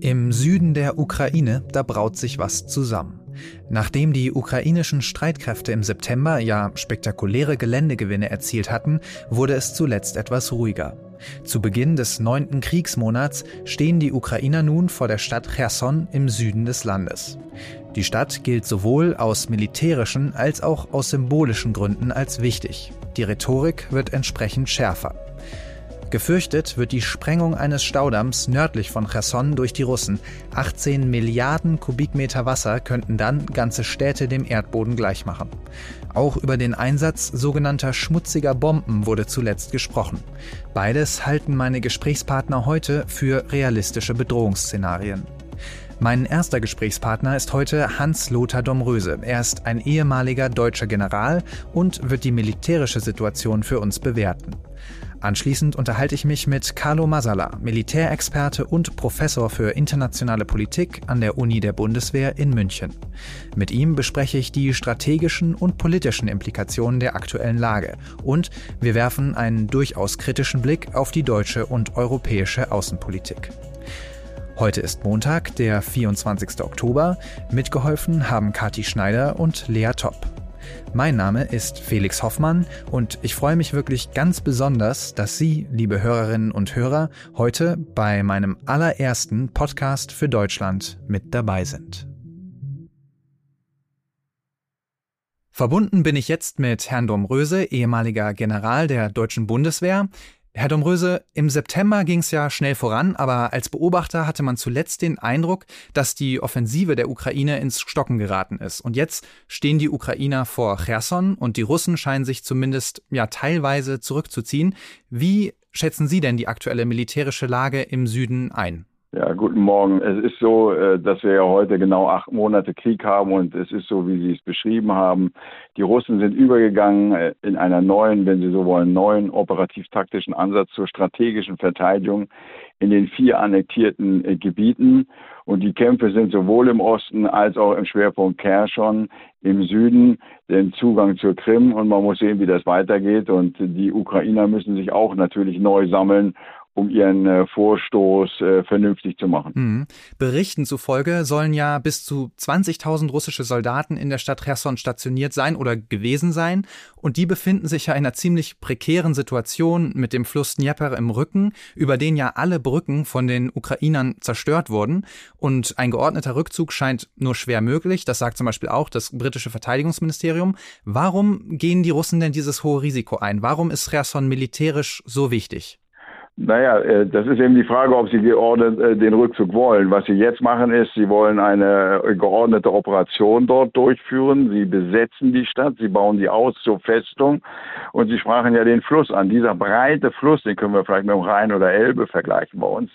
Im Süden der Ukraine, da braut sich was zusammen. Nachdem die ukrainischen Streitkräfte im September ja spektakuläre Geländegewinne erzielt hatten, wurde es zuletzt etwas ruhiger. Zu Beginn des neunten Kriegsmonats stehen die Ukrainer nun vor der Stadt Cherson im Süden des Landes. Die Stadt gilt sowohl aus militärischen als auch aus symbolischen Gründen als wichtig. Die Rhetorik wird entsprechend schärfer. Gefürchtet wird die Sprengung eines Staudamms nördlich von Cherson durch die Russen. 18 Milliarden Kubikmeter Wasser könnten dann ganze Städte dem Erdboden gleichmachen. Auch über den Einsatz sogenannter schmutziger Bomben wurde zuletzt gesprochen. Beides halten meine Gesprächspartner heute für realistische Bedrohungsszenarien. Mein erster Gesprächspartner ist heute Hans-Lothar Domröse. Er ist ein ehemaliger deutscher General und wird die militärische Situation für uns bewerten. Anschließend unterhalte ich mich mit Carlo Masala, Militärexperte und Professor für internationale Politik an der Uni der Bundeswehr in München. Mit ihm bespreche ich die strategischen und politischen Implikationen der aktuellen Lage und wir werfen einen durchaus kritischen Blick auf die deutsche und europäische Außenpolitik. Heute ist Montag, der 24. Oktober. Mitgeholfen haben Kati Schneider und Lea Topp. Mein Name ist Felix Hoffmann und ich freue mich wirklich ganz besonders, dass Sie, liebe Hörerinnen und Hörer, heute bei meinem allerersten Podcast für Deutschland mit dabei sind. Verbunden bin ich jetzt mit Herrn Domröse, ehemaliger General der deutschen Bundeswehr. Herr Domröse, im September ging es ja schnell voran, aber als Beobachter hatte man zuletzt den Eindruck, dass die Offensive der Ukraine ins Stocken geraten ist. Und jetzt stehen die Ukrainer vor Cherson und die Russen scheinen sich zumindest ja teilweise zurückzuziehen. Wie schätzen Sie denn die aktuelle militärische Lage im Süden ein? Ja, guten Morgen. Es ist so, äh, dass wir ja heute genau acht Monate Krieg haben und es ist so, wie Sie es beschrieben haben. Die Russen sind übergegangen äh, in einer neuen, wenn Sie so wollen, neuen operativ-taktischen Ansatz zur strategischen Verteidigung in den vier annektierten äh, Gebieten. Und die Kämpfe sind sowohl im Osten als auch im Schwerpunkt Kherson im Süden den Zugang zur Krim. Und man muss sehen, wie das weitergeht. Und die Ukrainer müssen sich auch natürlich neu sammeln um ihren äh, Vorstoß äh, vernünftig zu machen. Mhm. Berichten zufolge sollen ja bis zu 20.000 russische Soldaten in der Stadt Cherson stationiert sein oder gewesen sein. Und die befinden sich ja in einer ziemlich prekären Situation mit dem Fluss Dnieper im Rücken, über den ja alle Brücken von den Ukrainern zerstört wurden. Und ein geordneter Rückzug scheint nur schwer möglich. Das sagt zum Beispiel auch das britische Verteidigungsministerium. Warum gehen die Russen denn dieses hohe Risiko ein? Warum ist Cherson militärisch so wichtig? Naja, äh, das ist eben die Frage, ob Sie geordnet äh, den Rückzug wollen. Was Sie jetzt machen ist, Sie wollen eine geordnete Operation dort durchführen. Sie besetzen die Stadt, Sie bauen sie aus zur Festung und Sie sprachen ja den Fluss an. Dieser breite Fluss, den können wir vielleicht mit dem Rhein oder Elbe vergleichen bei uns,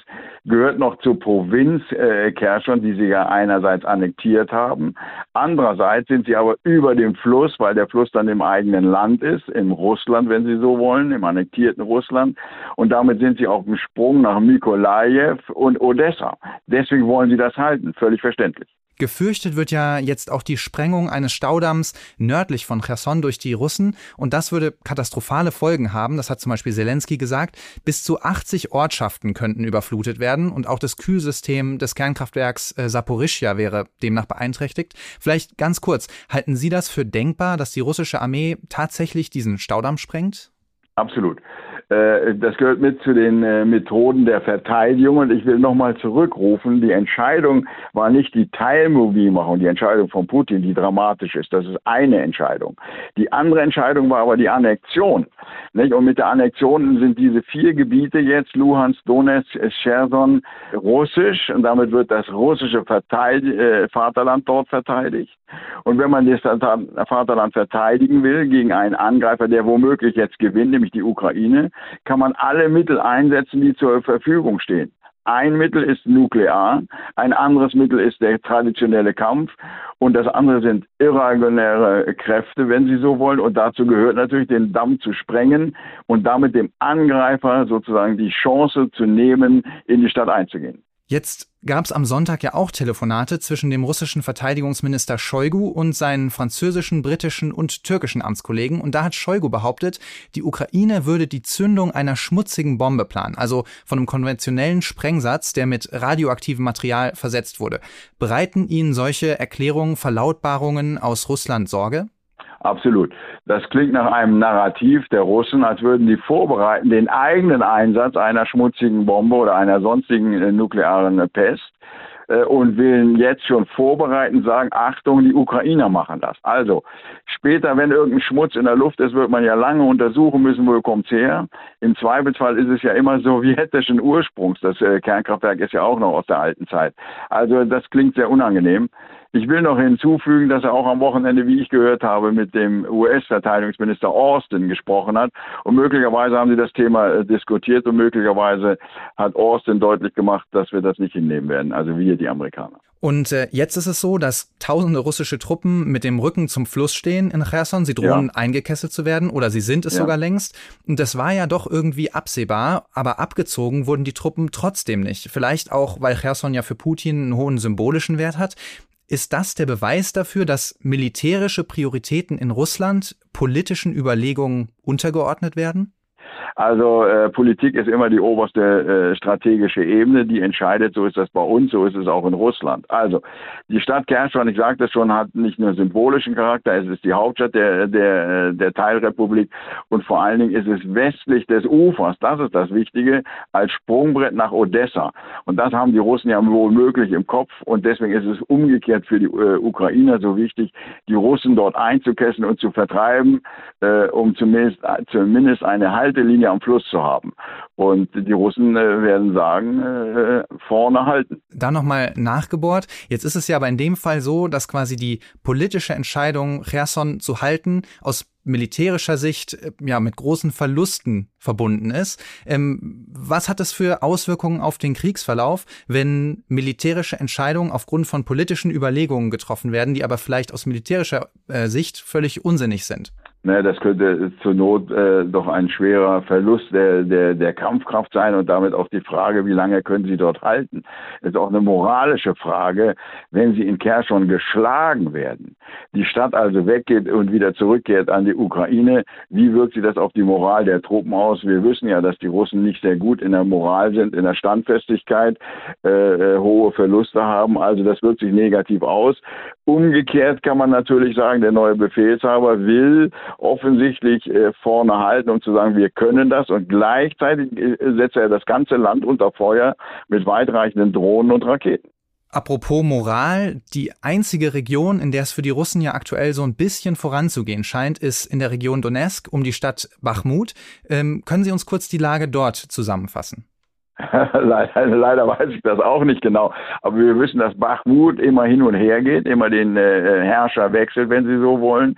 gehört noch zur Provinz äh, Kherson, die Sie ja einerseits annektiert haben. Andererseits sind Sie aber über dem Fluss, weil der Fluss dann im eigenen Land ist, im Russland, wenn Sie so wollen, im annektierten Russland. Und damit sind sind sie auf dem Sprung nach Mykolajew und Odessa. Deswegen wollen sie das halten, völlig verständlich. Gefürchtet wird ja jetzt auch die Sprengung eines Staudamms nördlich von Cherson durch die Russen und das würde katastrophale Folgen haben. Das hat zum Beispiel Zelensky gesagt. Bis zu 80 Ortschaften könnten überflutet werden und auch das Kühlsystem des Kernkraftwerks äh, Saporischja wäre demnach beeinträchtigt. Vielleicht ganz kurz, halten Sie das für denkbar, dass die russische Armee tatsächlich diesen Staudamm sprengt? Absolut. Äh, das gehört mit zu den äh, Methoden der Verteidigung. Und ich will nochmal zurückrufen, die Entscheidung war nicht die Teilmobilmachung, die Entscheidung von Putin, die dramatisch ist. Das ist eine Entscheidung. Die andere Entscheidung war aber die Annexion. Und mit der Annexion sind diese vier Gebiete jetzt, Luhansk, Donetsk, Cherson, russisch. Und damit wird das russische Verteid äh, Vaterland dort verteidigt. Und wenn man das Vaterland verteidigen will gegen einen Angreifer, der womöglich jetzt gewinnt, nämlich die Ukraine, kann man alle Mittel einsetzen, die zur Verfügung stehen. Ein Mittel ist nuklear, ein anderes Mittel ist der traditionelle Kampf und das andere sind irreguläre Kräfte, wenn Sie so wollen. Und dazu gehört natürlich, den Damm zu sprengen und damit dem Angreifer sozusagen die Chance zu nehmen, in die Stadt einzugehen. Jetzt gab es am Sonntag ja auch Telefonate zwischen dem russischen Verteidigungsminister Shoigu und seinen französischen, britischen und türkischen Amtskollegen. Und da hat Shoigu behauptet, die Ukraine würde die Zündung einer schmutzigen Bombe planen, also von einem konventionellen Sprengsatz, der mit radioaktivem Material versetzt wurde. Bereiten Ihnen solche Erklärungen, Verlautbarungen aus Russland Sorge? Absolut. Das klingt nach einem Narrativ der Russen, als würden die vorbereiten, den eigenen Einsatz einer schmutzigen Bombe oder einer sonstigen äh, nuklearen Pest äh, und will jetzt schon vorbereiten, sagen, Achtung, die Ukrainer machen das. Also später, wenn irgendein Schmutz in der Luft ist, wird man ja lange untersuchen müssen, wo kommt's her. Im Zweifelsfall ist es ja immer sowjetischen Ursprungs. Das äh, Kernkraftwerk ist ja auch noch aus der alten Zeit. Also das klingt sehr unangenehm. Ich will noch hinzufügen, dass er auch am Wochenende, wie ich gehört habe, mit dem US-Verteidigungsminister Austin gesprochen hat. Und möglicherweise haben sie das Thema äh, diskutiert und möglicherweise hat Austin deutlich gemacht, dass wir das nicht hinnehmen werden. Also wir, die Amerikaner. Und äh, jetzt ist es so, dass tausende russische Truppen mit dem Rücken zum Fluss stehen in Cherson. Sie drohen ja. eingekesselt zu werden oder sie sind es ja. sogar längst. Und das war ja doch irgendwie absehbar, aber abgezogen wurden die Truppen trotzdem nicht. Vielleicht auch, weil Cherson ja für Putin einen hohen symbolischen Wert hat. Ist das der Beweis dafür, dass militärische Prioritäten in Russland politischen Überlegungen untergeordnet werden? Also äh, Politik ist immer die oberste äh, strategische Ebene, die entscheidet, so ist das bei uns, so ist es auch in Russland. Also die Stadt Kherson, ich sagte es schon, hat nicht nur symbolischen Charakter, es ist die Hauptstadt der, der, der Teilrepublik und vor allen Dingen ist es westlich des Ufers, das ist das Wichtige, als Sprungbrett nach Odessa. Und das haben die Russen ja wohl möglich im Kopf und deswegen ist es umgekehrt für die äh, Ukrainer so wichtig, die Russen dort einzukesseln und zu vertreiben, äh, um zumindest, zumindest eine Haltelinie am Fluss zu haben. Und die Russen äh, werden sagen, äh, vorne halten. Da nochmal nachgebohrt. Jetzt ist es ja aber in dem Fall so, dass quasi die politische Entscheidung, Cherson zu halten, aus militärischer Sicht äh, ja mit großen Verlusten verbunden ist. Ähm, was hat das für Auswirkungen auf den Kriegsverlauf, wenn militärische Entscheidungen aufgrund von politischen Überlegungen getroffen werden, die aber vielleicht aus militärischer äh, Sicht völlig unsinnig sind? Ne, das könnte zur Not äh, doch ein schwerer Verlust der, der, der Kampfkraft sein und damit auch die Frage, wie lange können Sie dort halten. Das ist auch eine moralische Frage, wenn Sie in Kherson geschlagen werden, die Stadt also weggeht und wieder zurückkehrt an die Ukraine, wie wirkt sich das auf die Moral der Truppen aus? Wir wissen ja, dass die Russen nicht sehr gut in der Moral sind, in der Standfestigkeit, äh, äh hohe Verluste haben, also das wirkt sich negativ aus. Umgekehrt kann man natürlich sagen, der neue Befehlshaber will offensichtlich äh, vorne halten, um zu sagen, wir können das. Und gleichzeitig äh, setzt er das ganze Land unter Feuer mit weitreichenden Drohnen und Raketen. Apropos Moral, die einzige Region, in der es für die Russen ja aktuell so ein bisschen voranzugehen scheint, ist in der Region Donetsk um die Stadt Bachmut. Ähm, können Sie uns kurz die Lage dort zusammenfassen? leider, leider, weiß ich das auch nicht genau. Aber wir wissen, dass Bachmut immer hin und her geht, immer den äh, Herrscher wechselt, wenn Sie so wollen.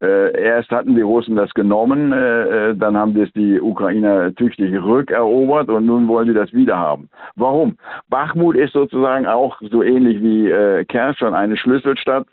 Äh, erst hatten die Russen das genommen, äh, äh, dann haben das die Ukrainer tüchtig rückerobert und nun wollen sie das wieder haben. Warum? Bachmut ist sozusagen auch so ähnlich wie äh, Kherson eine Schlüsselstadt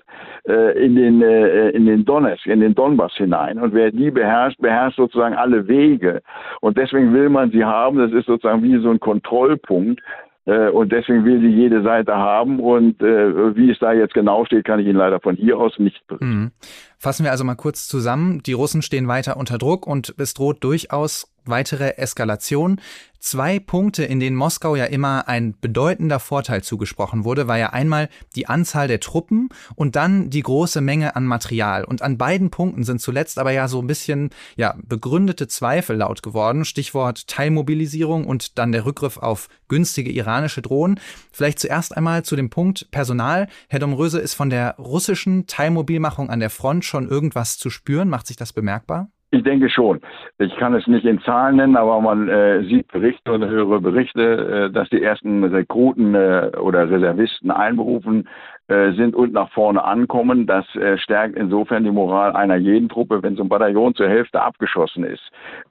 äh, in den äh, in den Donetsk, in den Donbass hinein. Und wer die beherrscht, beherrscht sozusagen alle Wege. Und deswegen will man sie haben. Das ist sozusagen wie so ein Kontrollpunkt äh, und deswegen will sie jede Seite haben. Und äh, wie es da jetzt genau steht, kann ich Ihnen leider von hier aus nicht berichten. Mhm. Fassen wir also mal kurz zusammen. Die Russen stehen weiter unter Druck und es droht durchaus weitere Eskalation. Zwei Punkte, in denen Moskau ja immer ein bedeutender Vorteil zugesprochen wurde, war ja einmal die Anzahl der Truppen und dann die große Menge an Material. Und an beiden Punkten sind zuletzt aber ja so ein bisschen, ja, begründete Zweifel laut geworden. Stichwort Teilmobilisierung und dann der Rückgriff auf günstige iranische Drohnen. Vielleicht zuerst einmal zu dem Punkt Personal. Herr Domröse, ist von der russischen Teilmobilmachung an der Front schon irgendwas zu spüren? Macht sich das bemerkbar? Ich denke schon. Ich kann es nicht in Zahlen nennen, aber man äh, sieht Berichte und höhere Berichte, äh, dass die ersten Rekruten äh, oder Reservisten einberufen sind und nach vorne ankommen. Das äh, stärkt insofern die Moral einer jeden Truppe, wenn so ein Bataillon zur Hälfte abgeschossen ist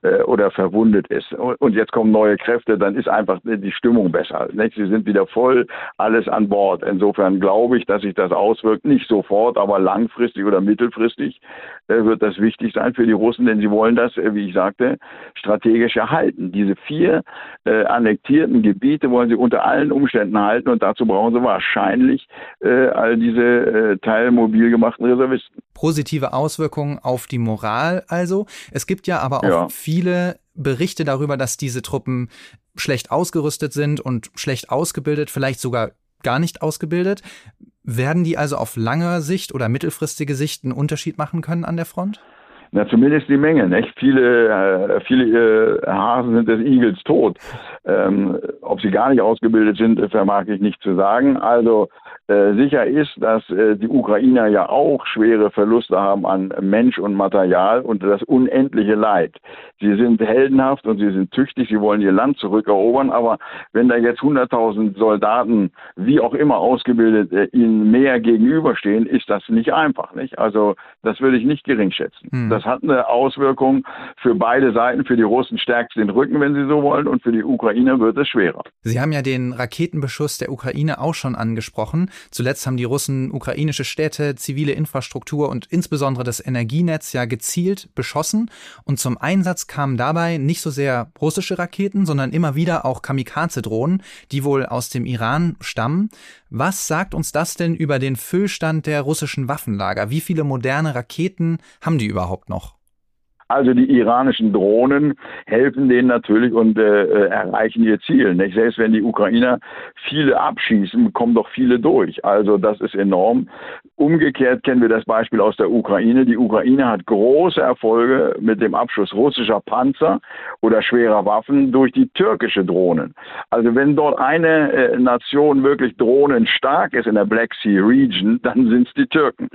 äh, oder verwundet ist. Und jetzt kommen neue Kräfte, dann ist einfach die Stimmung besser. Nicht? Sie sind wieder voll, alles an Bord. Insofern glaube ich, dass sich das auswirkt, nicht sofort, aber langfristig oder mittelfristig äh, wird das wichtig sein für die Russen, denn sie wollen das, äh, wie ich sagte, strategisch erhalten. Diese vier äh, annektierten Gebiete wollen sie unter allen Umständen halten und dazu brauchen sie wahrscheinlich äh, all diese äh, teilmobil gemachten Reservisten. Positive Auswirkungen auf die Moral also. Es gibt ja aber auch ja. viele Berichte darüber, dass diese Truppen schlecht ausgerüstet sind und schlecht ausgebildet, vielleicht sogar gar nicht ausgebildet. Werden die also auf lange Sicht oder mittelfristige Sicht einen Unterschied machen können an der Front? Na, zumindest die Menge, nicht? Viele, äh, viele äh, Hasen sind des Igels tot. Ähm, ob sie gar nicht ausgebildet sind, vermag ich nicht zu sagen. Also äh, sicher ist, dass äh, die Ukrainer ja auch schwere Verluste haben an Mensch und Material und das unendliche Leid. Sie sind heldenhaft und sie sind tüchtig, sie wollen ihr Land zurückerobern, aber wenn da jetzt 100.000 Soldaten, wie auch immer ausgebildet, äh, ihnen mehr gegenüberstehen, ist das nicht einfach. Nicht? Also das würde ich nicht gering schätzen. Hm. Das hat eine Auswirkung für beide Seiten. Für die Russen stärkt den Rücken, wenn sie so wollen, und für die Ukrainer wird es schwerer. Sie haben ja den Raketenbeschuss der Ukraine auch schon angesprochen. Zuletzt haben die Russen ukrainische Städte, zivile Infrastruktur und insbesondere das Energienetz ja gezielt beschossen. Und zum Einsatz kamen dabei nicht so sehr russische Raketen, sondern immer wieder auch Kamikaze-Drohnen, die wohl aus dem Iran stammen. Was sagt uns das denn über den Füllstand der russischen Waffenlager? Wie viele moderne Raketen haben die überhaupt noch? Also die iranischen Drohnen helfen denen natürlich und äh, äh, erreichen ihr Ziel. Nicht? Selbst wenn die Ukrainer viele abschießen, kommen doch viele durch. Also das ist enorm. Umgekehrt kennen wir das Beispiel aus der Ukraine. Die Ukraine hat große Erfolge mit dem Abschuss russischer Panzer oder schwerer Waffen durch die türkische Drohnen. Also wenn dort eine äh, Nation wirklich drohnenstark ist in der Black Sea Region, dann sind es die Türken.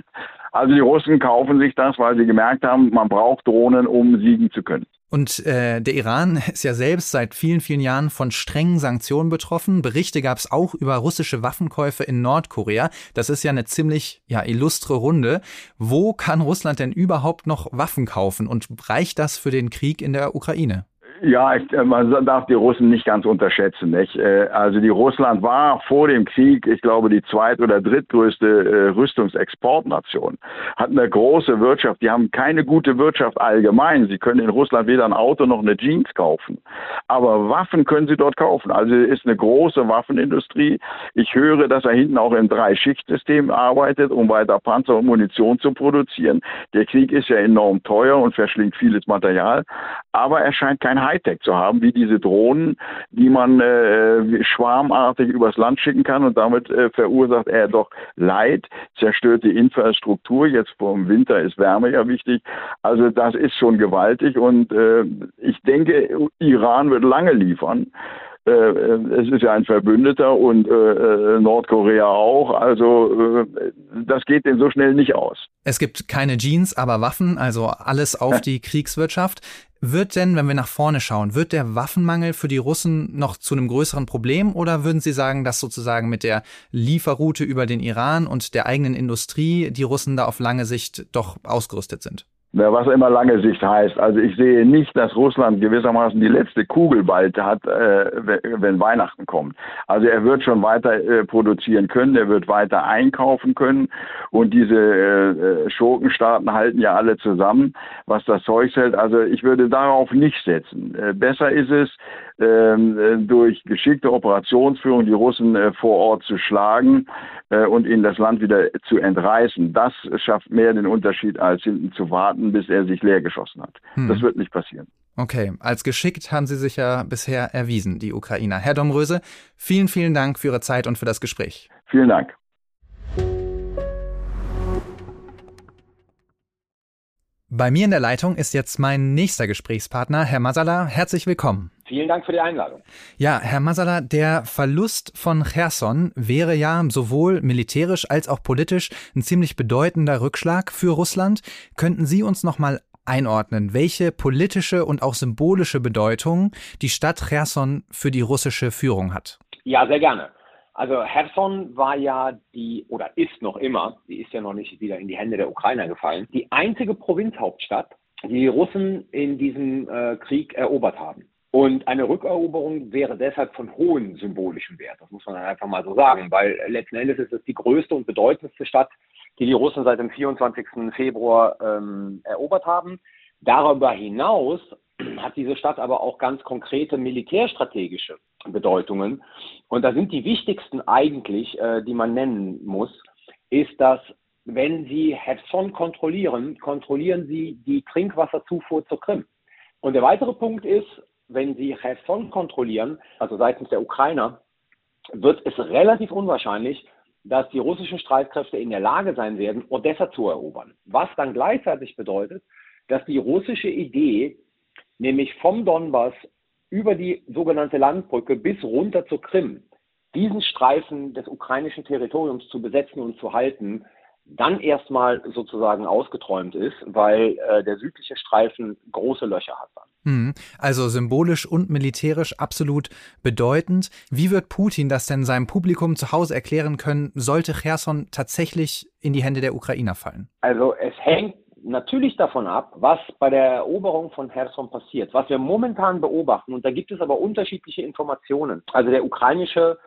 Also die Russen kaufen sich das, weil sie gemerkt haben, man braucht Drohnen, um siegen zu können. Und äh, der Iran ist ja selbst seit vielen, vielen Jahren von strengen Sanktionen betroffen. Berichte gab es auch über russische Waffenkäufe in Nordkorea. Das ist ja eine ziemlich ja, illustre Runde. Wo kann Russland denn überhaupt noch Waffen kaufen und reicht das für den Krieg in der Ukraine? Ja, ich, äh, man darf die Russen nicht ganz unterschätzen. Nicht? Äh, also die Russland war vor dem Krieg, ich glaube, die zweit- oder drittgrößte äh, Rüstungsexportnation. Hat eine große Wirtschaft. Die haben keine gute Wirtschaft allgemein. Sie können in Russland weder ein Auto noch eine Jeans kaufen. Aber Waffen können sie dort kaufen. Also ist eine große Waffenindustrie. Ich höre, dass er hinten auch im Drei-Schicht-System arbeitet, um weiter Panzer und Munition zu produzieren. Der Krieg ist ja enorm teuer und verschlingt vieles Material. Aber er scheint kein Hightech zu haben, wie diese Drohnen, die man äh, schwarmartig übers Land schicken kann und damit äh, verursacht er doch Leid, zerstört die Infrastruktur. Jetzt vor dem Winter ist Wärme ja wichtig. Also das ist schon gewaltig und äh, ich denke, Iran wird lange liefern. Äh, es ist ja ein Verbündeter und äh, äh, Nordkorea auch. Also äh, das geht denn so schnell nicht aus. Es gibt keine Jeans, aber Waffen, also alles auf die Kriegswirtschaft. Wird denn, wenn wir nach vorne schauen, wird der Waffenmangel für die Russen noch zu einem größeren Problem oder würden Sie sagen, dass sozusagen mit der Lieferroute über den Iran und der eigenen Industrie die Russen da auf lange Sicht doch ausgerüstet sind? Was immer lange Sicht heißt. Also ich sehe nicht, dass Russland gewissermaßen die letzte Kugel bald hat, äh, wenn Weihnachten kommt. Also er wird schon weiter äh, produzieren können, er wird weiter einkaufen können und diese äh, äh Schurkenstaaten halten ja alle zusammen, was das Zeug hält. Also ich würde darauf nicht setzen. Äh, besser ist es, durch geschickte Operationsführung die Russen äh, vor Ort zu schlagen äh, und ihnen das Land wieder zu entreißen. Das schafft mehr den Unterschied, als hinten zu warten, bis er sich leer geschossen hat. Hm. Das wird nicht passieren. Okay, als geschickt haben Sie sich ja bisher erwiesen, die Ukrainer. Herr Domröse, vielen, vielen Dank für Ihre Zeit und für das Gespräch. Vielen Dank. Bei mir in der Leitung ist jetzt mein nächster Gesprächspartner, Herr Masala. Herzlich willkommen. Vielen Dank für die Einladung. Ja, Herr Masala, der Verlust von Cherson wäre ja sowohl militärisch als auch politisch ein ziemlich bedeutender Rückschlag für Russland. Könnten Sie uns noch mal einordnen, welche politische und auch symbolische Bedeutung die Stadt Cherson für die russische Führung hat? Ja, sehr gerne. Also Herson war ja die, oder ist noch immer, die ist ja noch nicht wieder in die Hände der Ukrainer gefallen, die einzige Provinzhauptstadt, die die Russen in diesem äh, Krieg erobert haben. Und eine Rückeroberung wäre deshalb von hohem symbolischen Wert. Das muss man einfach mal so sagen, weil letzten Endes ist es die größte und bedeutendste Stadt, die die Russen seit dem 24. Februar ähm, erobert haben. Darüber hinaus hat diese Stadt aber auch ganz konkrete militärstrategische Bedeutungen. Und da sind die wichtigsten eigentlich, äh, die man nennen muss, ist, dass wenn Sie Herson kontrollieren, kontrollieren Sie die Trinkwasserzufuhr zur Krim. Und der weitere Punkt ist, wenn Sie Cherson kontrollieren, also seitens der Ukrainer, wird es relativ unwahrscheinlich, dass die russischen Streitkräfte in der Lage sein werden, Odessa zu erobern. Was dann gleichzeitig bedeutet, dass die russische Idee, nämlich vom Donbass über die sogenannte Landbrücke bis runter zur Krim, diesen Streifen des ukrainischen Territoriums zu besetzen und zu halten, dann erstmal sozusagen ausgeträumt ist, weil äh, der südliche Streifen große Löcher hat. Hm, also symbolisch und militärisch absolut bedeutend. Wie wird Putin das denn seinem Publikum zu Hause erklären können, sollte Cherson tatsächlich in die Hände der Ukrainer fallen? Also es hängt natürlich davon ab, was bei der Eroberung von Cherson passiert. Was wir momentan beobachten, und da gibt es aber unterschiedliche Informationen. Also der ukrainische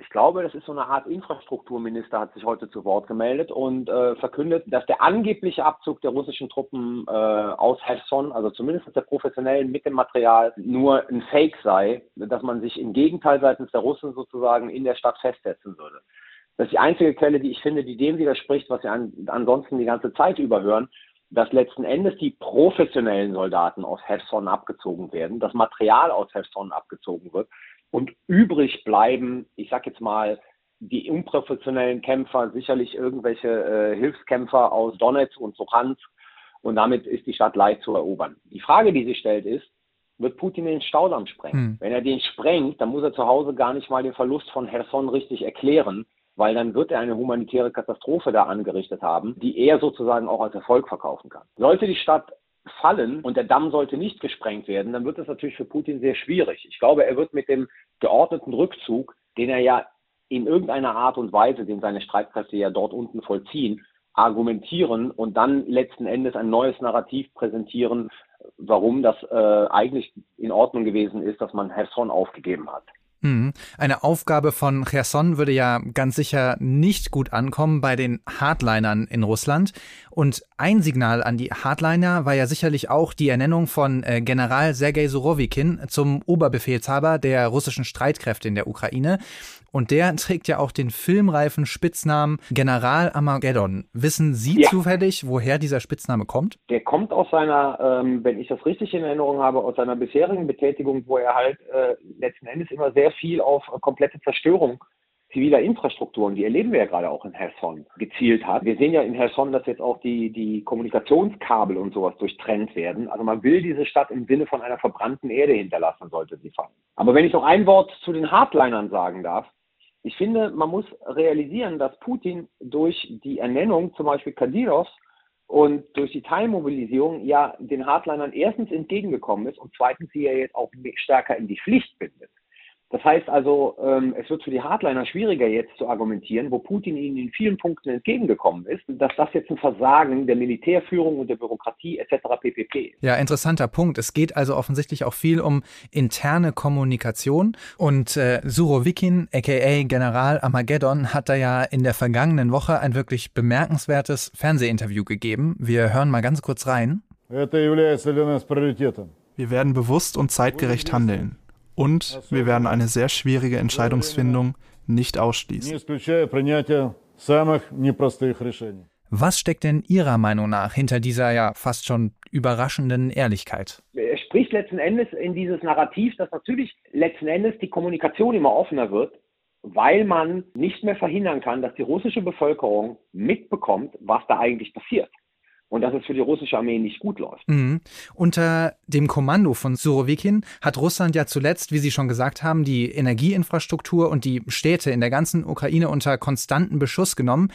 ich glaube, das ist so eine Art Infrastrukturminister, hat sich heute zu Wort gemeldet und äh, verkündet, dass der angebliche Abzug der russischen Truppen äh, aus Cherson, also zumindest der professionellen mit dem Material, nur ein Fake sei, dass man sich im Gegenteil seitens der Russen sozusagen in der Stadt festsetzen würde. Das ist die einzige Quelle, die ich finde, die dem widerspricht, was wir an, ansonsten die ganze Zeit überhören, dass letzten Endes die professionellen Soldaten aus Cherson abgezogen werden, das Material aus Cherson abgezogen wird und übrig bleiben, ich sag jetzt mal, die unprofessionellen Kämpfer, sicherlich irgendwelche äh, Hilfskämpfer aus Donetsk und Luhansk. Und damit ist die Stadt leicht zu erobern. Die Frage, die sich stellt, ist, wird Putin den Staudamm sprengen? Hm. Wenn er den sprengt, dann muss er zu Hause gar nicht mal den Verlust von Herson richtig erklären, weil dann wird er eine humanitäre Katastrophe da angerichtet haben, die er sozusagen auch als Erfolg verkaufen kann. Sollte die Stadt fallen und der Damm sollte nicht gesprengt werden, dann wird es natürlich für Putin sehr schwierig. Ich glaube, er wird mit dem geordneten Rückzug, den er ja in irgendeiner Art und Weise, den seine Streitkräfte ja dort unten vollziehen, argumentieren und dann letzten Endes ein neues Narrativ präsentieren, warum das äh, eigentlich in Ordnung gewesen ist, dass man Herson aufgegeben hat. Mhm. Eine Aufgabe von Cherson würde ja ganz sicher nicht gut ankommen bei den Hardlinern in Russland. Und ein Signal an die Hardliner war ja sicherlich auch die Ernennung von äh, General Sergei Surovikin zum Oberbefehlshaber der russischen Streitkräfte in der Ukraine. Und der trägt ja auch den filmreifen Spitznamen General Armageddon. Wissen Sie ja. zufällig, woher dieser Spitzname kommt? Der kommt aus seiner, ähm, wenn ich das richtig in Erinnerung habe, aus seiner bisherigen Betätigung, wo er halt äh, letzten Endes immer sehr viel auf äh, komplette Zerstörung ziviler Infrastrukturen, die erleben wir ja gerade auch in Herson, gezielt hat. Wir sehen ja in Herson, dass jetzt auch die, die Kommunikationskabel und sowas durchtrennt werden. Also man will diese Stadt im Sinne von einer verbrannten Erde hinterlassen, sollte sie fallen. Aber wenn ich noch ein Wort zu den Hardlinern sagen darf, ich finde, man muss realisieren, dass Putin durch die Ernennung zum Beispiel Kadyrovs und durch die Teilmobilisierung ja den Hardlinern erstens entgegengekommen ist und zweitens sie ja jetzt auch stärker in die Pflicht bindet. Das heißt also, ähm, es wird für die Hardliner schwieriger jetzt zu argumentieren, wo Putin ihnen in vielen Punkten entgegengekommen ist, dass das jetzt ein Versagen der Militärführung und der Bürokratie etc. ppp. Ja, interessanter Punkt. Es geht also offensichtlich auch viel um interne Kommunikation und äh, Surovikin, aka General Armageddon, hat da ja in der vergangenen Woche ein wirklich bemerkenswertes Fernsehinterview gegeben. Wir hören mal ganz kurz rein. Wir werden bewusst und zeitgerecht handeln. Und wir werden eine sehr schwierige Entscheidungsfindung nicht ausschließen. Was steckt denn Ihrer Meinung nach hinter dieser ja fast schon überraschenden Ehrlichkeit? Er spricht letzten Endes in dieses Narrativ, dass natürlich letzten Endes die Kommunikation immer offener wird, weil man nicht mehr verhindern kann, dass die russische Bevölkerung mitbekommt, was da eigentlich passiert und dass es für die russische Armee nicht gut läuft. Mhm. Unter dem Kommando von Surovikin hat Russland ja zuletzt, wie Sie schon gesagt haben, die Energieinfrastruktur und die Städte in der ganzen Ukraine unter konstanten Beschuss genommen.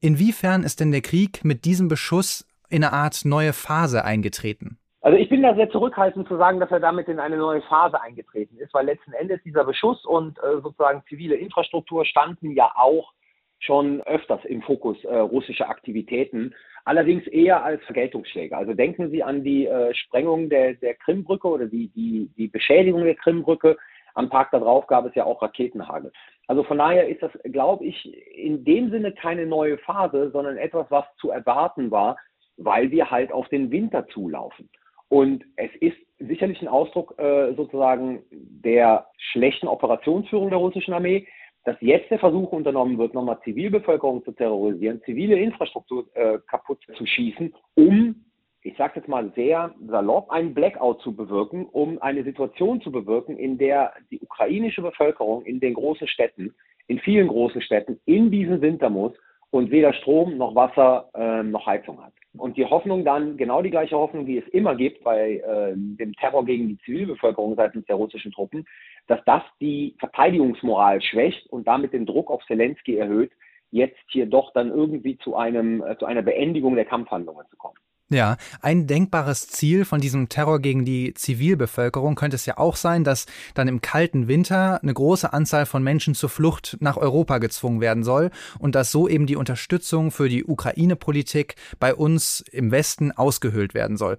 Inwiefern ist denn der Krieg mit diesem Beschuss in eine Art neue Phase eingetreten? Also ich bin da sehr zurückhaltend zu sagen, dass er damit in eine neue Phase eingetreten ist, weil letzten Endes dieser Beschuss und äh, sozusagen zivile Infrastruktur standen ja auch schon öfters im Fokus äh, russischer Aktivitäten, allerdings eher als Vergeltungsschläge. Also denken Sie an die äh, Sprengung der, der Krimbrücke oder die, die, die Beschädigung der Krimbrücke. Am Tag darauf gab es ja auch Raketenhagel. Also von daher ist das, glaube ich, in dem Sinne keine neue Phase, sondern etwas, was zu erwarten war, weil wir halt auf den Winter zulaufen. Und es ist sicherlich ein Ausdruck äh, sozusagen der schlechten Operationsführung der russischen Armee, dass jetzt der Versuch unternommen wird, nochmal Zivilbevölkerung zu terrorisieren, zivile Infrastruktur äh, kaputt zu schießen, um, ich sage jetzt mal sehr salopp, einen Blackout zu bewirken, um eine Situation zu bewirken, in der die ukrainische Bevölkerung in den großen Städten, in vielen großen Städten, in diesen Winter muss und weder Strom noch Wasser äh, noch Heizung hat. Und die Hoffnung dann, genau die gleiche Hoffnung, die es immer gibt bei äh, dem Terror gegen die Zivilbevölkerung seitens der russischen Truppen, dass das die Verteidigungsmoral schwächt und damit den Druck auf Zelensky erhöht, jetzt hier doch dann irgendwie zu einem äh, zu einer Beendigung der Kampfhandlungen zu kommen. Ja, ein denkbares Ziel von diesem Terror gegen die Zivilbevölkerung könnte es ja auch sein, dass dann im kalten Winter eine große Anzahl von Menschen zur Flucht nach Europa gezwungen werden soll und dass so eben die Unterstützung für die Ukraine-Politik bei uns im Westen ausgehöhlt werden soll.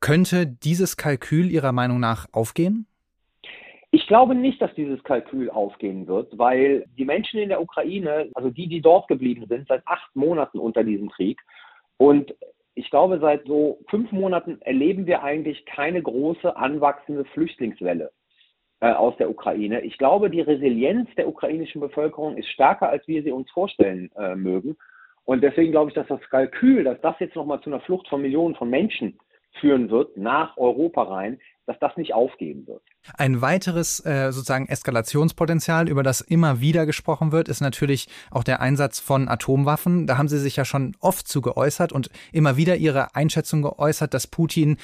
Könnte dieses Kalkül Ihrer Meinung nach aufgehen? Ich glaube nicht, dass dieses Kalkül aufgehen wird, weil die Menschen in der Ukraine, also die, die dort geblieben sind, seit acht Monaten unter diesem Krieg und ich glaube, seit so fünf Monaten erleben wir eigentlich keine große anwachsende Flüchtlingswelle äh, aus der Ukraine. Ich glaube, die Resilienz der ukrainischen Bevölkerung ist stärker, als wir sie uns vorstellen äh, mögen. Und deswegen glaube ich, dass das Kalkül, dass das jetzt nochmal zu einer Flucht von Millionen von Menschen führen wird nach Europa rein, dass das nicht aufgeben wird. Ein weiteres äh, sozusagen Eskalationspotenzial, über das immer wieder gesprochen wird, ist natürlich auch der Einsatz von Atomwaffen. Da haben Sie sich ja schon oft zu geäußert und immer wieder Ihre Einschätzung geäußert, dass Putin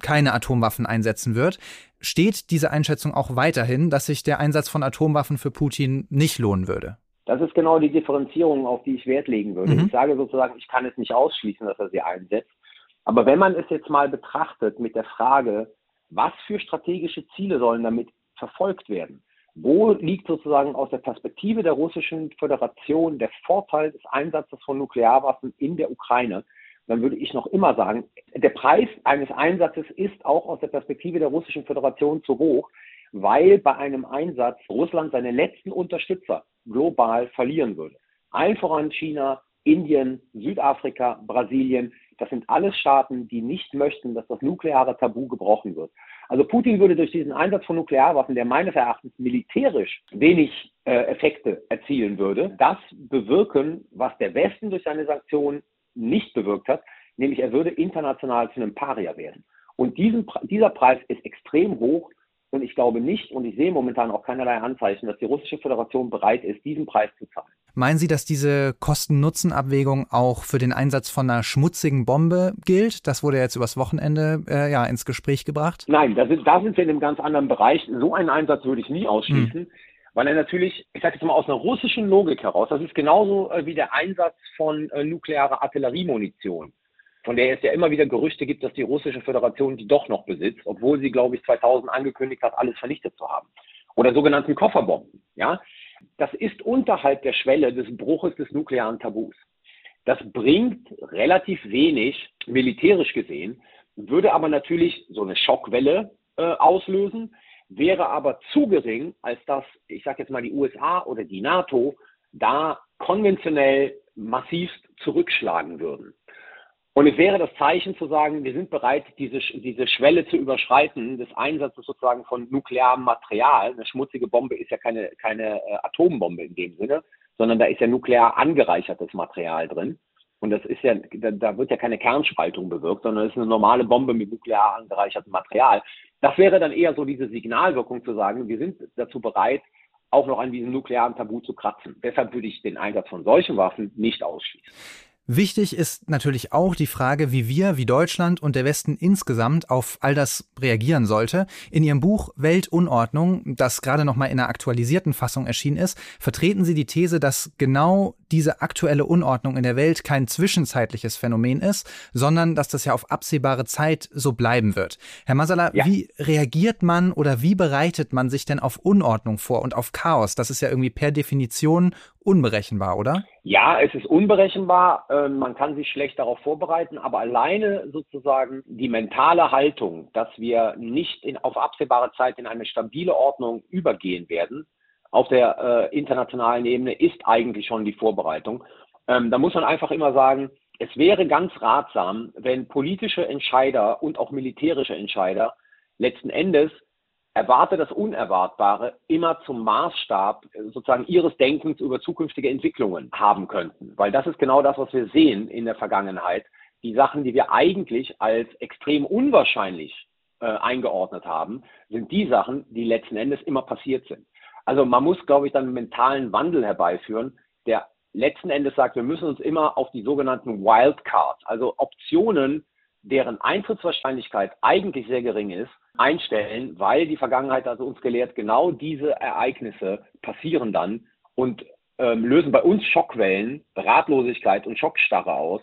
keine Atomwaffen einsetzen wird. Steht diese Einschätzung auch weiterhin, dass sich der Einsatz von Atomwaffen für Putin nicht lohnen würde? Das ist genau die Differenzierung, auf die ich Wert legen würde. Mhm. Ich sage sozusagen, ich kann es nicht ausschließen, dass er sie einsetzt. Aber wenn man es jetzt mal betrachtet mit der Frage, was für strategische Ziele sollen damit verfolgt werden? Wo liegt sozusagen aus der Perspektive der russischen Föderation der Vorteil des Einsatzes von Nuklearwaffen in der Ukraine? Dann würde ich noch immer sagen, der Preis eines Einsatzes ist auch aus der Perspektive der russischen Föderation zu hoch, weil bei einem Einsatz Russland seine letzten Unterstützer global verlieren würde. Allen voran China, Indien, Südafrika, Brasilien, das sind alles Staaten, die nicht möchten, dass das nukleare Tabu gebrochen wird. Also Putin würde durch diesen Einsatz von Nuklearwaffen, der meines Erachtens militärisch wenig äh, Effekte erzielen würde, das bewirken, was der Westen durch seine Sanktionen nicht bewirkt hat, nämlich er würde international zu einem Paria werden. Und diesen, dieser Preis ist extrem hoch und ich glaube nicht und ich sehe momentan auch keinerlei Anzeichen, dass die russische Föderation bereit ist, diesen Preis zu zahlen. Meinen Sie, dass diese Kosten-Nutzen-Abwägung auch für den Einsatz von einer schmutzigen Bombe gilt? Das wurde jetzt übers Wochenende äh, ja ins Gespräch gebracht. Nein, da sind, da sind wir in einem ganz anderen Bereich. So einen Einsatz würde ich nie ausschließen. Hm weil er natürlich, ich sage jetzt mal aus einer russischen Logik heraus, das ist genauso äh, wie der Einsatz von äh, nuklearer Artilleriemunition, von der es ja immer wieder Gerüchte gibt, dass die russische Föderation die doch noch besitzt, obwohl sie, glaube ich, 2000 angekündigt hat, alles vernichtet zu haben. Oder sogenannten Kofferbomben. Ja, das ist unterhalb der Schwelle des Bruches des nuklearen Tabus. Das bringt relativ wenig militärisch gesehen, würde aber natürlich so eine Schockwelle äh, auslösen, wäre aber zu gering, als dass, ich sage jetzt mal, die USA oder die NATO da konventionell massivst zurückschlagen würden. Und es wäre das Zeichen zu sagen, wir sind bereit, diese, diese Schwelle zu überschreiten des Einsatzes sozusagen von nuklearem Material. Eine schmutzige Bombe ist ja keine, keine äh, Atombombe in dem Sinne, sondern da ist ja nuklear angereichertes Material drin. Und das ist ja, da, da wird ja keine Kernspaltung bewirkt, sondern es ist eine normale Bombe mit nuklear angereichertem Material. Das wäre dann eher so diese Signalwirkung zu sagen, wir sind dazu bereit, auch noch an diesem nuklearen Tabu zu kratzen. Deshalb würde ich den Einsatz von solchen Waffen nicht ausschließen. Wichtig ist natürlich auch die Frage, wie wir, wie Deutschland und der Westen insgesamt auf all das reagieren sollte. In Ihrem Buch Weltunordnung, das gerade noch mal in einer aktualisierten Fassung erschienen ist, vertreten Sie die These, dass genau diese aktuelle Unordnung in der Welt kein zwischenzeitliches Phänomen ist, sondern dass das ja auf absehbare Zeit so bleiben wird. Herr Masala, ja. wie reagiert man oder wie bereitet man sich denn auf Unordnung vor und auf Chaos? Das ist ja irgendwie per Definition unberechenbar, oder? Ja, es ist unberechenbar. Ähm, man kann sich schlecht darauf vorbereiten, aber alleine sozusagen die mentale Haltung, dass wir nicht in, auf absehbare Zeit in eine stabile Ordnung übergehen werden, auf der äh, internationalen Ebene, ist eigentlich schon die Vorbereitung. Ähm, da muss man einfach immer sagen, es wäre ganz ratsam, wenn politische Entscheider und auch militärische Entscheider letzten Endes erwarte das Unerwartbare immer zum Maßstab sozusagen ihres Denkens über zukünftige Entwicklungen haben könnten. Weil das ist genau das, was wir sehen in der Vergangenheit. Die Sachen, die wir eigentlich als extrem unwahrscheinlich äh, eingeordnet haben, sind die Sachen, die letzten Endes immer passiert sind. Also man muss, glaube ich, dann einen mentalen Wandel herbeiführen, der letzten Endes sagt, wir müssen uns immer auf die sogenannten Wildcards, also Optionen, deren Eintrittswahrscheinlichkeit eigentlich sehr gering ist, einstellen, weil die Vergangenheit also uns gelehrt, genau diese Ereignisse passieren dann und ähm, lösen bei uns Schockwellen, Ratlosigkeit und Schockstarre aus,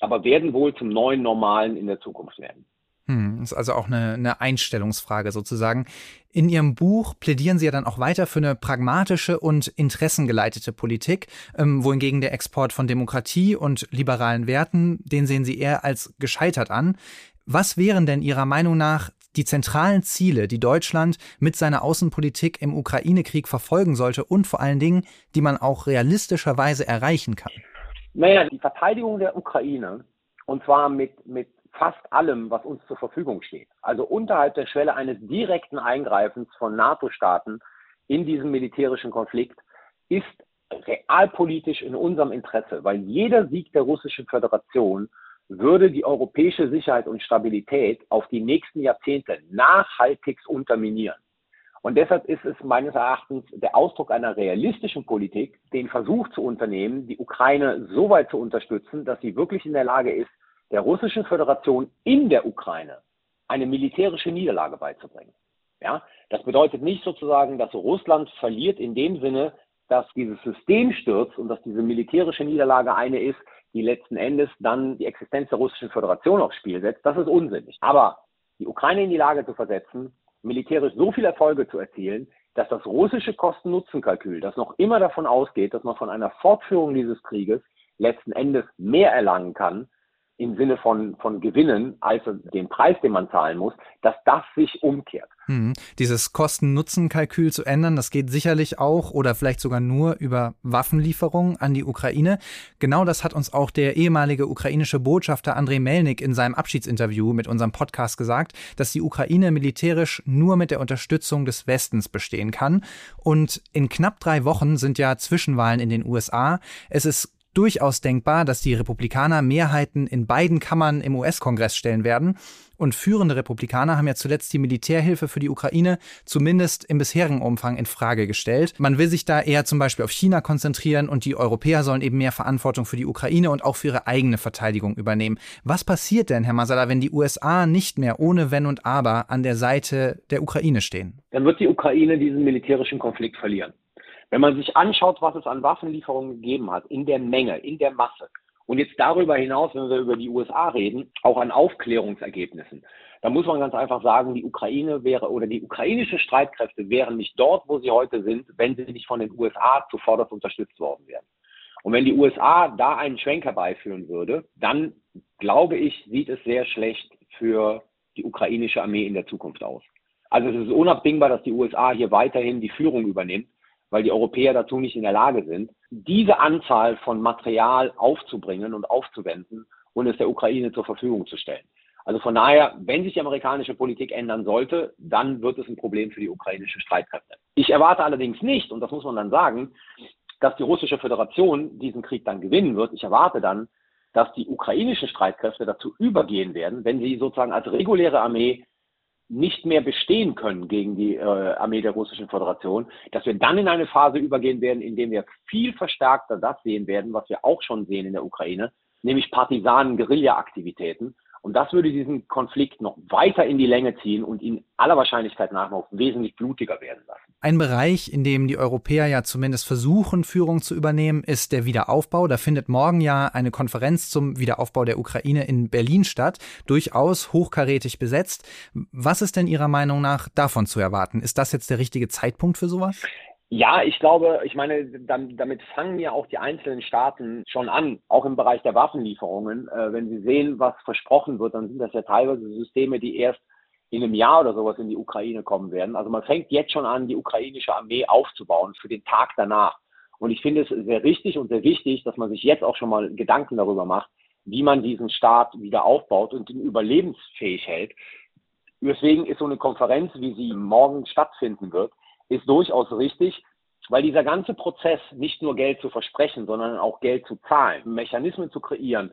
aber werden wohl zum neuen Normalen in der Zukunft werden. Hm, ist also auch eine, eine Einstellungsfrage sozusagen. In Ihrem Buch plädieren Sie ja dann auch weiter für eine pragmatische und interessengeleitete Politik, ähm, wohingegen der Export von Demokratie und liberalen Werten, den sehen Sie eher als gescheitert an. Was wären denn Ihrer Meinung nach die zentralen Ziele, die Deutschland mit seiner Außenpolitik im Ukraine-Krieg verfolgen sollte und vor allen Dingen, die man auch realistischerweise erreichen kann? Naja, die Verteidigung der Ukraine, und zwar mit, mit fast allem, was uns zur Verfügung steht. Also unterhalb der Schwelle eines direkten Eingreifens von NATO-Staaten in diesem militärischen Konflikt ist realpolitisch in unserem Interesse, weil jeder Sieg der Russischen Föderation würde die europäische Sicherheit und Stabilität auf die nächsten Jahrzehnte nachhaltigst unterminieren. Und deshalb ist es meines Erachtens der Ausdruck einer realistischen Politik, den Versuch zu unternehmen, die Ukraine so weit zu unterstützen, dass sie wirklich in der Lage ist, der Russischen Föderation in der Ukraine eine militärische Niederlage beizubringen. Ja, das bedeutet nicht sozusagen, dass Russland verliert in dem Sinne, dass dieses System stürzt und dass diese militärische Niederlage eine ist, die letzten Endes dann die Existenz der Russischen Föderation aufs Spiel setzt. Das ist unsinnig. Aber die Ukraine in die Lage zu versetzen, militärisch so viele Erfolge zu erzielen, dass das russische Kosten-Nutzen-Kalkül, das noch immer davon ausgeht, dass man von einer Fortführung dieses Krieges letzten Endes mehr erlangen kann, im Sinne von, von Gewinnen, also den Preis, den man zahlen muss, dass das sich umkehrt. Hm. Dieses Kosten-Nutzen-Kalkül zu ändern, das geht sicherlich auch oder vielleicht sogar nur über Waffenlieferungen an die Ukraine. Genau das hat uns auch der ehemalige ukrainische Botschafter Andrei Melnik in seinem Abschiedsinterview mit unserem Podcast gesagt, dass die Ukraine militärisch nur mit der Unterstützung des Westens bestehen kann. Und in knapp drei Wochen sind ja Zwischenwahlen in den USA. Es ist durchaus denkbar, dass die Republikaner Mehrheiten in beiden Kammern im US-Kongress stellen werden. Und führende Republikaner haben ja zuletzt die Militärhilfe für die Ukraine zumindest im bisherigen Umfang in Frage gestellt. Man will sich da eher zum Beispiel auf China konzentrieren und die Europäer sollen eben mehr Verantwortung für die Ukraine und auch für ihre eigene Verteidigung übernehmen. Was passiert denn, Herr Masala, wenn die USA nicht mehr ohne Wenn und Aber an der Seite der Ukraine stehen? Dann wird die Ukraine diesen militärischen Konflikt verlieren. Wenn man sich anschaut, was es an Waffenlieferungen gegeben hat, in der Menge, in der Masse, und jetzt darüber hinaus, wenn wir über die USA reden, auch an Aufklärungsergebnissen, da muss man ganz einfach sagen, die Ukraine wäre oder die ukrainischen Streitkräfte wären nicht dort, wo sie heute sind, wenn sie nicht von den USA zuvorderst unterstützt worden wären. Und wenn die USA da einen Schwenk herbeiführen würde, dann glaube ich, sieht es sehr schlecht für die ukrainische Armee in der Zukunft aus. Also es ist unabdingbar, dass die USA hier weiterhin die Führung übernimmt weil die Europäer dazu nicht in der Lage sind, diese Anzahl von Material aufzubringen und aufzuwenden und es der Ukraine zur Verfügung zu stellen. Also von daher, wenn sich die amerikanische Politik ändern sollte, dann wird es ein Problem für die ukrainischen Streitkräfte. Ich erwarte allerdings nicht, und das muss man dann sagen, dass die russische Föderation diesen Krieg dann gewinnen wird. Ich erwarte dann, dass die ukrainischen Streitkräfte dazu übergehen werden, wenn sie sozusagen als reguläre Armee nicht mehr bestehen können gegen die äh, Armee der Russischen Föderation, dass wir dann in eine Phase übergehen werden, in der wir viel verstärkter das sehen werden, was wir auch schon sehen in der Ukraine, nämlich Partisanen-Guerilla-Aktivitäten. Und das würde diesen Konflikt noch weiter in die Länge ziehen und ihn aller Wahrscheinlichkeit nach noch wesentlich blutiger werden lassen. Ein Bereich, in dem die Europäer ja zumindest versuchen, Führung zu übernehmen, ist der Wiederaufbau. Da findet morgen ja eine Konferenz zum Wiederaufbau der Ukraine in Berlin statt, durchaus hochkarätig besetzt. Was ist denn Ihrer Meinung nach davon zu erwarten? Ist das jetzt der richtige Zeitpunkt für sowas? Ja, ich glaube, ich meine, damit fangen ja auch die einzelnen Staaten schon an, auch im Bereich der Waffenlieferungen. Äh, wenn sie sehen, was versprochen wird, dann sind das ja teilweise Systeme, die erst in einem Jahr oder sowas in die Ukraine kommen werden. Also man fängt jetzt schon an, die ukrainische Armee aufzubauen für den Tag danach. Und ich finde es sehr richtig und sehr wichtig, dass man sich jetzt auch schon mal Gedanken darüber macht, wie man diesen Staat wieder aufbaut und ihn überlebensfähig hält. Deswegen ist so eine Konferenz, wie sie morgen stattfinden wird, ist durchaus richtig, weil dieser ganze Prozess nicht nur Geld zu versprechen, sondern auch Geld zu zahlen, Mechanismen zu kreieren,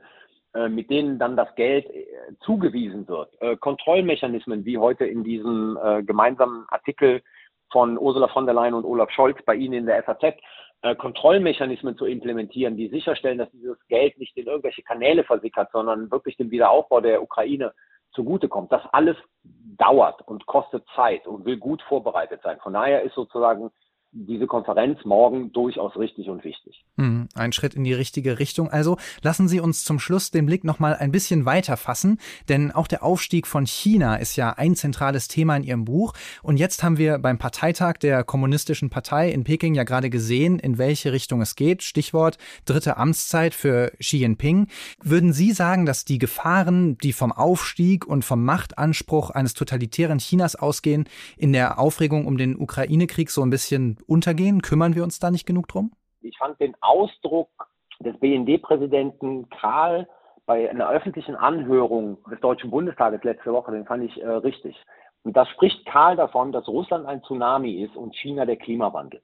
mit denen dann das Geld äh, zugewiesen wird, äh, Kontrollmechanismen, wie heute in diesem gemeinsamen Artikel von Ursula von der Leyen und Olaf Scholz bei Ihnen in der FAZ, Kontrollmechanismen zu implementieren, die sicherstellen, dass dieses Geld nicht in irgendwelche Kanäle versickert, sondern wirklich dem Wiederaufbau der Ukraine zugutekommt. Das alles dauert und kostet Zeit und will gut vorbereitet sein. Von daher ist sozusagen diese Konferenz morgen durchaus richtig und wichtig. Hm, ein Schritt in die richtige Richtung. Also lassen Sie uns zum Schluss den Blick noch mal ein bisschen weiter fassen, denn auch der Aufstieg von China ist ja ein zentrales Thema in Ihrem Buch. Und jetzt haben wir beim Parteitag der Kommunistischen Partei in Peking ja gerade gesehen, in welche Richtung es geht. Stichwort dritte Amtszeit für Xi Jinping. Würden Sie sagen, dass die Gefahren, die vom Aufstieg und vom Machtanspruch eines totalitären Chinas ausgehen, in der Aufregung um den Ukraine-Krieg so ein bisschen untergehen? Kümmern wir uns da nicht genug drum? Ich fand den Ausdruck des BND-Präsidenten Kral bei einer öffentlichen Anhörung des Deutschen Bundestages letzte Woche, den fand ich äh, richtig. Und da spricht Karl davon, dass Russland ein Tsunami ist und China der Klimawandel.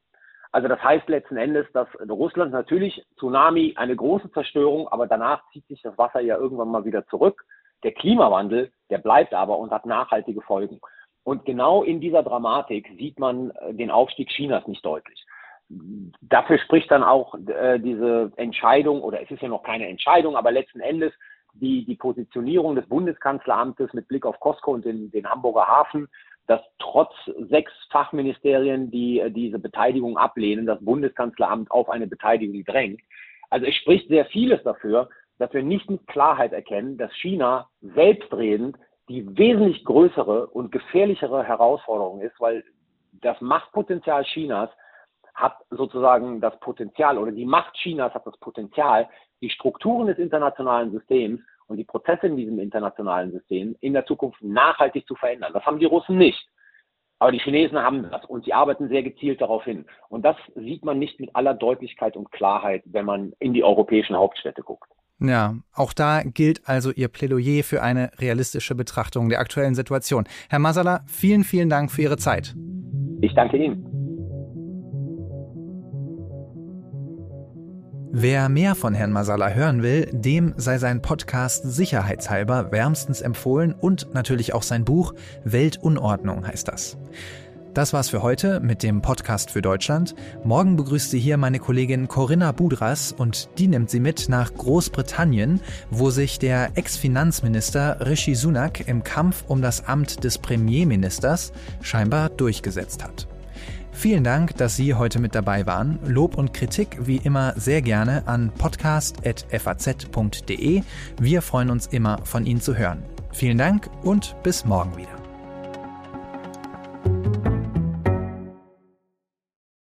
Also das heißt letzten Endes, dass Russland natürlich Tsunami eine große Zerstörung, aber danach zieht sich das Wasser ja irgendwann mal wieder zurück. Der Klimawandel, der bleibt aber und hat nachhaltige Folgen. Und genau in dieser Dramatik sieht man äh, den Aufstieg Chinas nicht deutlich. Dafür spricht dann auch äh, diese Entscheidung, oder es ist ja noch keine Entscheidung, aber letzten Endes die, die Positionierung des Bundeskanzleramtes mit Blick auf Costco und den, den Hamburger Hafen, dass trotz sechs Fachministerien, die äh, diese Beteiligung ablehnen, das Bundeskanzleramt auf eine Beteiligung drängt. Also es spricht sehr vieles dafür, dass wir nicht mit Klarheit erkennen, dass China selbstredend die wesentlich größere und gefährlichere Herausforderung ist, weil das Machtpotenzial Chinas hat sozusagen das Potenzial oder die Macht Chinas hat das Potenzial, die Strukturen des internationalen Systems und die Prozesse in diesem internationalen System in der Zukunft nachhaltig zu verändern. Das haben die Russen nicht. Aber die Chinesen haben das und sie arbeiten sehr gezielt darauf hin. Und das sieht man nicht mit aller Deutlichkeit und Klarheit, wenn man in die europäischen Hauptstädte guckt. Ja, auch da gilt also Ihr Plädoyer für eine realistische Betrachtung der aktuellen Situation. Herr Masala, vielen, vielen Dank für Ihre Zeit. Ich danke Ihnen. Wer mehr von Herrn Masala hören will, dem sei sein Podcast sicherheitshalber wärmstens empfohlen und natürlich auch sein Buch Weltunordnung heißt das. Das war's für heute mit dem Podcast für Deutschland. Morgen begrüßt sie hier meine Kollegin Corinna Budras und die nimmt sie mit nach Großbritannien, wo sich der Ex-Finanzminister Rishi Sunak im Kampf um das Amt des Premierministers scheinbar durchgesetzt hat. Vielen Dank, dass Sie heute mit dabei waren. Lob und Kritik wie immer sehr gerne an podcast.faz.de. Wir freuen uns immer von Ihnen zu hören. Vielen Dank und bis morgen wieder.